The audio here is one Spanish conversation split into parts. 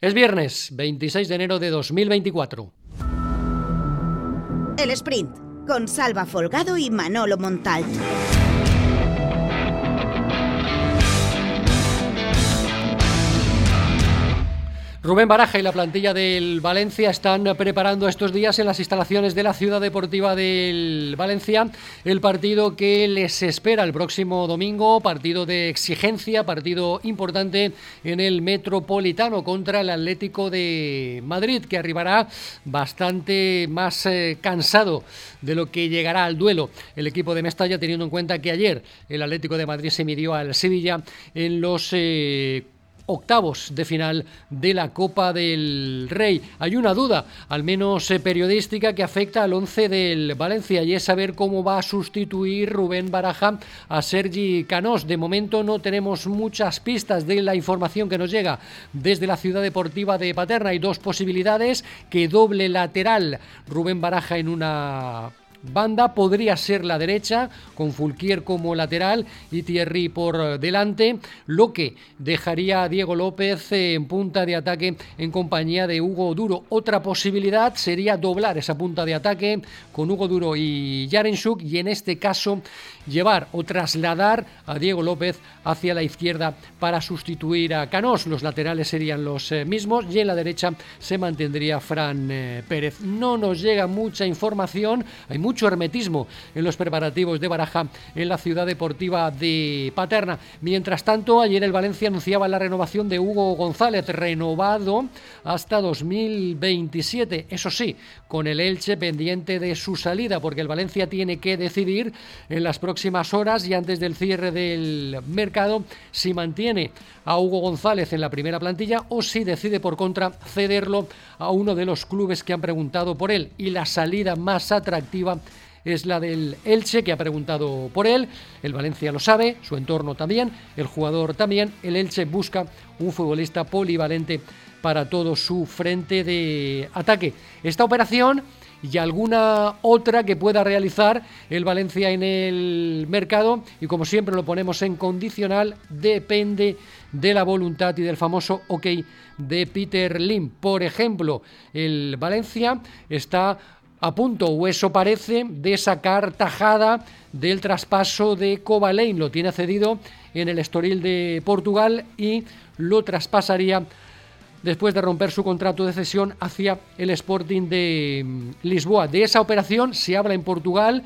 Es viernes 26 de enero de 2024. El sprint con Salva Folgado y Manolo Montal. Rubén Baraja y la plantilla del Valencia están preparando estos días en las instalaciones de la Ciudad Deportiva del Valencia el partido que les espera el próximo domingo, partido de exigencia, partido importante en el Metropolitano contra el Atlético de Madrid, que arribará bastante más eh, cansado de lo que llegará al duelo. El equipo de Mestalla, teniendo en cuenta que ayer el Atlético de Madrid se midió al Sevilla en los eh, octavos de final de la Copa del Rey. Hay una duda, al menos eh, periodística, que afecta al once del Valencia y es saber cómo va a sustituir Rubén Baraja a Sergi Canós. De momento no tenemos muchas pistas de la información que nos llega desde la ciudad deportiva de Paterna. Hay dos posibilidades, que doble lateral Rubén Baraja en una banda podría ser la derecha, con Fulquier como lateral y Thierry por delante, lo que dejaría a Diego López en punta de ataque en compañía de Hugo Duro. Otra posibilidad sería doblar esa punta de ataque con Hugo Duro y Jarenchuk y en este caso llevar o trasladar a Diego López hacia la izquierda para sustituir a Canós. Los laterales serían los eh, mismos y en la derecha se mantendría Fran eh, Pérez. No nos llega mucha información, hay mucho hermetismo en los preparativos de Baraja en la ciudad deportiva de Paterna. Mientras tanto, ayer el Valencia anunciaba la renovación de Hugo González, renovado hasta 2027. Eso sí, con el Elche pendiente de su salida, porque el Valencia tiene que decidir en las próximas horas y antes del cierre del mercado si mantiene a Hugo González en la primera plantilla o si decide por contra cederlo a uno de los clubes que han preguntado por él. Y la salida más atractiva es la del Elche, que ha preguntado por él. El Valencia lo sabe, su entorno también, el jugador también. El Elche busca un futbolista polivalente para todo su frente de ataque. Esta operación y alguna otra que pueda realizar el Valencia en el mercado y como siempre lo ponemos en condicional depende de la voluntad y del famoso ok de Peter Lim. Por ejemplo, el Valencia está a punto, o eso parece, de sacar tajada del traspaso de Cobalain. Lo tiene cedido en el Estoril de Portugal y lo traspasaría después de romper su contrato de cesión hacia el Sporting de mm, Lisboa. De esa operación se habla en Portugal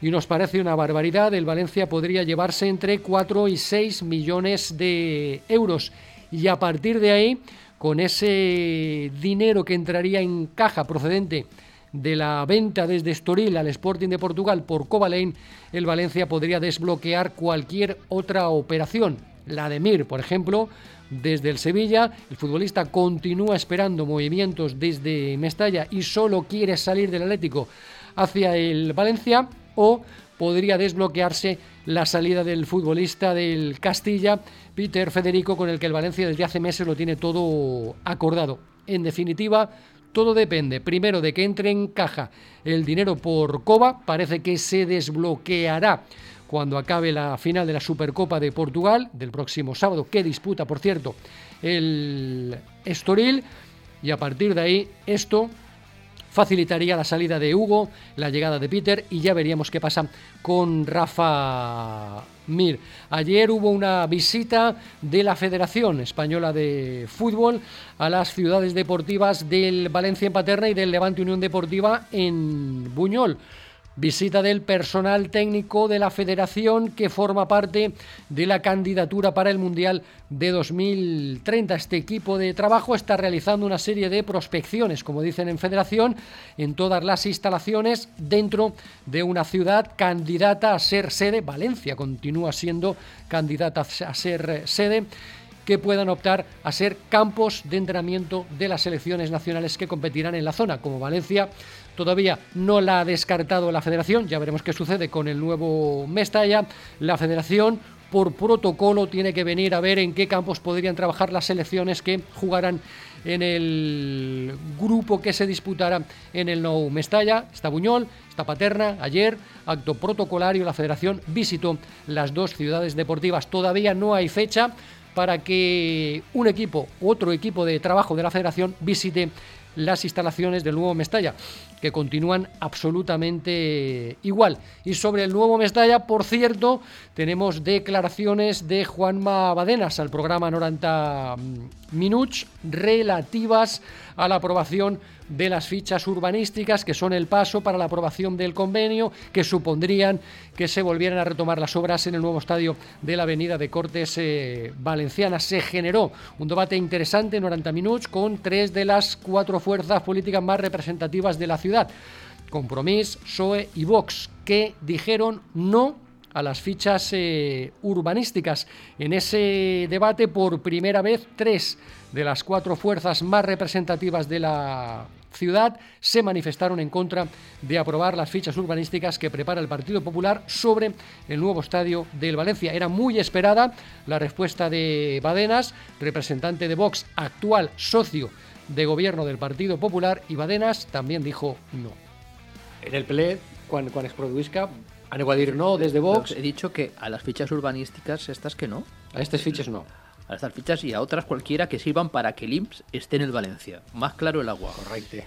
y nos parece una barbaridad. El Valencia podría llevarse entre 4 y 6 millones de euros. Y a partir de ahí, con ese dinero que entraría en caja procedente de la venta desde Estoril al Sporting de Portugal por Cobalain, el Valencia podría desbloquear cualquier otra operación. La de Mir, por ejemplo, desde el Sevilla. El futbolista continúa esperando movimientos desde Mestalla y solo quiere salir del Atlético hacia el Valencia o podría desbloquearse la salida del futbolista del Castilla, Peter Federico, con el que el Valencia desde hace meses lo tiene todo acordado. En definitiva, todo depende primero de que entre en caja el dinero por Coba, parece que se desbloqueará cuando acabe la final de la Supercopa de Portugal del próximo sábado, que disputa, por cierto, el Estoril. Y a partir de ahí, esto facilitaría la salida de Hugo, la llegada de Peter y ya veríamos qué pasa con Rafa Mir. Ayer hubo una visita de la Federación Española de Fútbol a las ciudades deportivas del Valencia en Paterna y del Levante Unión Deportiva en Buñol. Visita del personal técnico de la federación que forma parte de la candidatura para el Mundial de 2030. Este equipo de trabajo está realizando una serie de prospecciones, como dicen en federación, en todas las instalaciones dentro de una ciudad candidata a ser sede. Valencia continúa siendo candidata a ser sede que puedan optar a ser campos de entrenamiento de las selecciones nacionales que competirán en la zona, como Valencia todavía no la ha descartado la federación, ya veremos qué sucede con el nuevo Mestalla, la federación por protocolo tiene que venir a ver en qué campos podrían trabajar las selecciones que jugarán en el grupo que se disputará en el Nou Mestalla. Está Buñol, está Paterna. Ayer, acto protocolario, la federación visitó las dos ciudades deportivas. Todavía no hay fecha para que un equipo, otro equipo de trabajo de la federación visite las instalaciones del nuevo Mestalla, que continúan absolutamente igual. Y sobre el nuevo Mestalla, por cierto, tenemos declaraciones de Juanma Badenas al programa 90 Minutos relativas a la aprobación de las fichas urbanísticas, que son el paso para la aprobación del convenio, que supondrían que se volvieran a retomar las obras en el nuevo estadio de la Avenida de Cortes eh, Valenciana. Se generó un debate interesante en 90 minutos con tres de las cuatro fuerzas políticas más representativas de la ciudad, Compromís, PSOE y Vox, que dijeron no a las fichas eh, urbanísticas. En ese debate, por primera vez, tres de las cuatro fuerzas más representativas de la ciudad se manifestaron en contra de aprobar las fichas urbanísticas que prepara el Partido Popular sobre el nuevo estadio del Valencia. Era muy esperada la respuesta de Badenas, representante de Vox, actual socio de gobierno del Partido Popular, y Badenas también dijo no. En el ple, cuando, cuando es produisca, han igual no desde Vox. he dicho que a las fichas urbanísticas estas que no. A estas fichas no a estas fichas y a otras cualquiera que sirvan para que el IMSS esté en el Valencia. Más claro el agua. Correcto.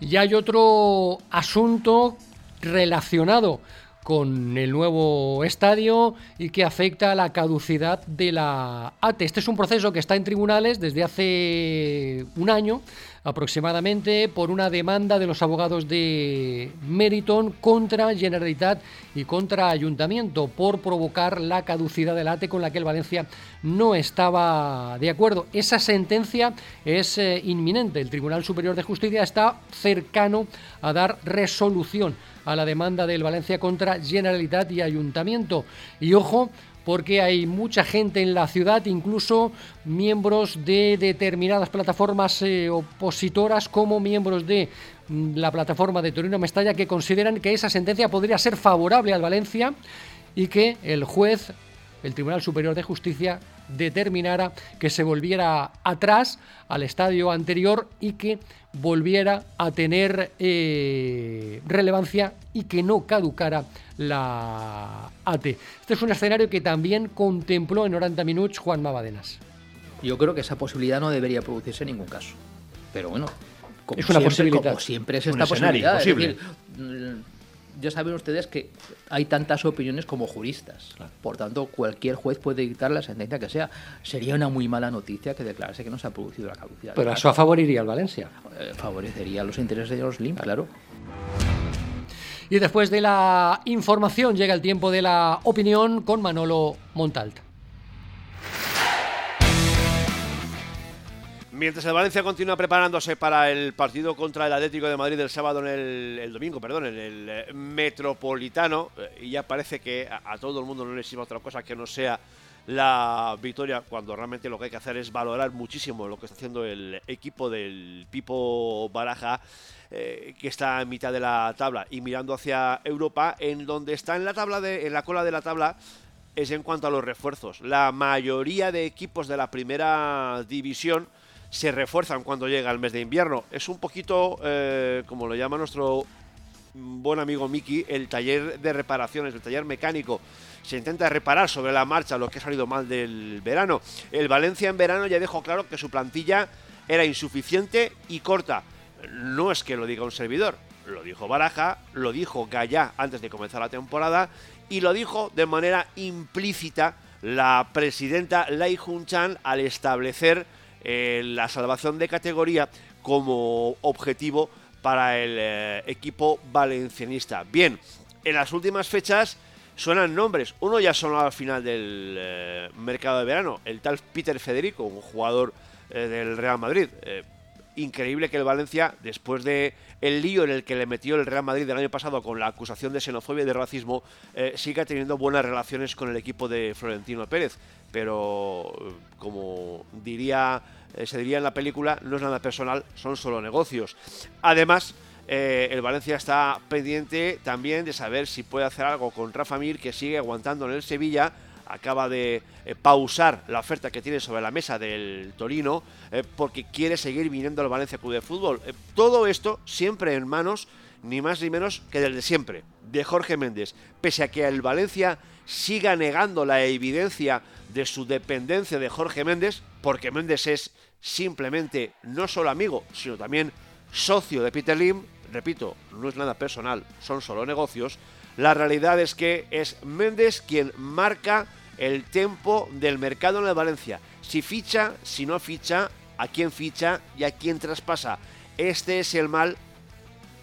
Y hay otro asunto relacionado con el nuevo estadio y que afecta a la caducidad de la ATE. Este es un proceso que está en tribunales desde hace un año aproximadamente por una demanda de los abogados de Meriton contra Generalitat y contra Ayuntamiento por provocar la caducidad del ATE con la que el Valencia no estaba de acuerdo. Esa sentencia es eh, inminente. El Tribunal Superior de Justicia está cercano a dar resolución a la demanda del Valencia contra Generalitat y Ayuntamiento. Y ojo, porque hay mucha gente en la ciudad, incluso miembros de determinadas plataformas eh, opositoras como miembros de mm, la plataforma de Torino Mestalla que consideran que esa sentencia podría ser favorable al Valencia y que el juez, el Tribunal Superior de Justicia, determinara que se volviera atrás al estadio anterior y que volviera a tener eh, relevancia y que no caducara la AT. Este es un escenario que también contempló en 90 minutos Juan Mabadenas. Yo creo que esa posibilidad no debería producirse en ningún caso. Pero bueno, como es una siempre, posibilidad. Como siempre es esta posibilidad. Ya saben ustedes que hay tantas opiniones como juristas. Por tanto, cualquier juez puede dictar la sentencia que sea. Sería una muy mala noticia que declarase que no se ha producido la caducidad. Pero eso favoriría al Valencia. Eh, favorecería los intereses de los LIM, claro. Y después de la información llega el tiempo de la opinión con Manolo Montalt. Mientras el Valencia continúa preparándose para el partido contra el Atlético de Madrid el sábado en el, domingo, perdón, en el eh, Metropolitano, eh, y ya parece que a, todo el mundo no le sirve otra cosa que no sea la victoria, cuando realmente lo que hay que hacer es valorar muchísimo lo que está haciendo el equipo del Pipo Baraja, eh, que está en mitad de la tabla y mirando hacia Europa, en donde está en la tabla de, en la cola de la tabla es en cuanto a los refuerzos. La mayoría de equipos de la primera división se refuerzan cuando llega el mes de invierno. Es un poquito, eh, como lo llama nuestro buen amigo Miki, el taller de reparaciones, el taller mecánico. Se intenta reparar sobre la marcha lo que ha salido mal del verano. El Valencia en verano ya dejó claro que su plantilla era insuficiente y corta. No es que lo diga un servidor, lo dijo Baraja, lo dijo Gallá antes de comenzar la temporada y lo dijo de manera implícita la presidenta Lai Jun-chan al establecer eh, la salvación de categoría como objetivo para el eh, equipo valencianista. Bien, en las últimas fechas suenan nombres. Uno ya sonó al final del eh, mercado de verano, el tal Peter Federico, un jugador del Real Madrid. Increíble que el Valencia, después de el lío en el que le metió el Real Madrid el año pasado con la acusación de xenofobia y de racismo, siga teniendo buenas relaciones con el equipo de Florentino Pérez. Pero, como diría eh, se diría en la película, no es nada personal, son solo negocios. Además, eh, el Valencia está pendiente también de saber si puede hacer algo con Rafa Mir, que sigue aguantando en el Sevilla. Acaba de eh, pausar la oferta que tiene sobre la mesa del Torino porque quiere seguir viniendo al Valencia Club de Fútbol. todo esto siempre en manos ni más ni menos que del de siempre, de Jorge Méndez. Pese a que el Valencia siga negando la evidencia de su dependencia de Jorge Méndez, porque Méndez es simplemente no solo amigo, sino también socio de Peter Lim, repito, no es nada personal, son solo negocios, la realidad es que es Méndez quien marca el tempo del mercado en el Valencia. Si ficha, si no ficha, a quién ficha y a quién traspasa. Este es el mal,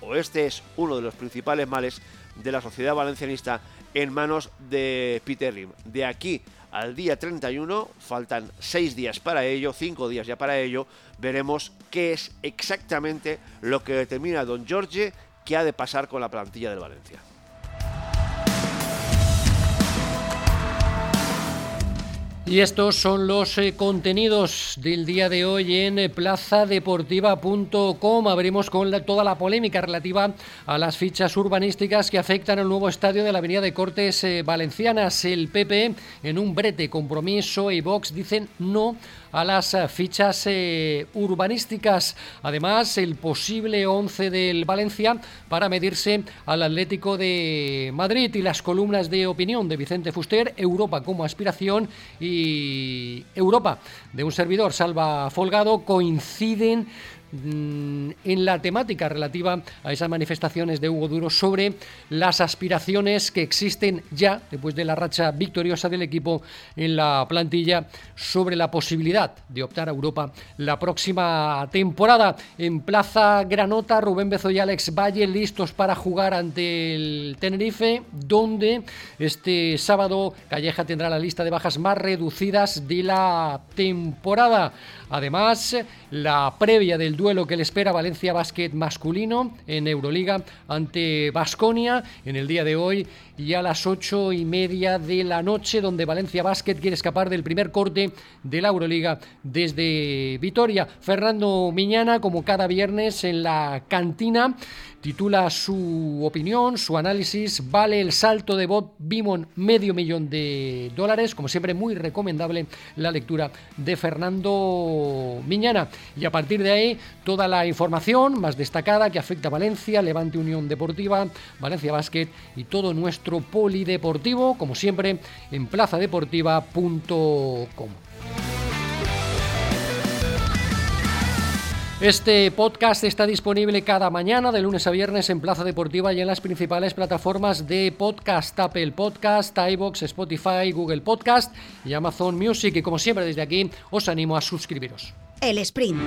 o este es uno de los principales males de la sociedad valencianista en manos de Peter Lim. De aquí al día 31, faltan seis días para ello, cinco días ya para ello, veremos qué es exactamente lo que determina Don Jorge que ha de pasar con la plantilla del Valencia. Y estos son los eh, contenidos del día de hoy en eh, plazadeportiva.com. Abrimos con toda la polémica relativa a las fichas urbanísticas que afectan al nuevo estadio de la Avenida de Cortes eh, Valencianas. El PP, en un brete compromiso y Vox, dicen no a las fichas eh, urbanísticas. Además, el posible 11 del Valencia para medirse al Atlético de Madrid y las columnas de opinión de Vicente Fuster, Europa como aspiración y Europa de un servidor, Salva Folgado, coinciden en la temática relativa a esas manifestaciones de Hugo Duro sobre las aspiraciones que existen ya, después de la racha victoriosa del equipo en la plantilla, sobre la posibilidad de optar a Europa la próxima temporada. En Plaza Granota, Rubén Bezo y Alex Valle listos para jugar ante el Tenerife, donde este sábado Calleja tendrá la lista de bajas más reducidas de la temporada. Además, la previa del duelo que le espera Valencia Basket masculino en Euroliga ante Basconia en el día de hoy y a las ocho y media de la noche, donde Valencia Basket quiere escapar del primer corte de la Euroliga desde Vitoria. Fernando Miñana, como cada viernes en la cantina, titula su opinión, su análisis. Vale el salto de Bob Bimon medio millón de dólares. Como siempre, muy recomendable la lectura de Fernando Miñana. Y a partir de ahí, toda la información más destacada que afecta a Valencia, Levante Unión Deportiva, Valencia Basket y todo nuestro polideportivo, como siempre, en plazadeportiva.com. Este podcast está disponible cada mañana de lunes a viernes en Plaza Deportiva y en las principales plataformas de podcast, Apple Podcast, iBox, Spotify, Google Podcast y Amazon Music. Y como siempre desde aquí os animo a suscribiros. El sprint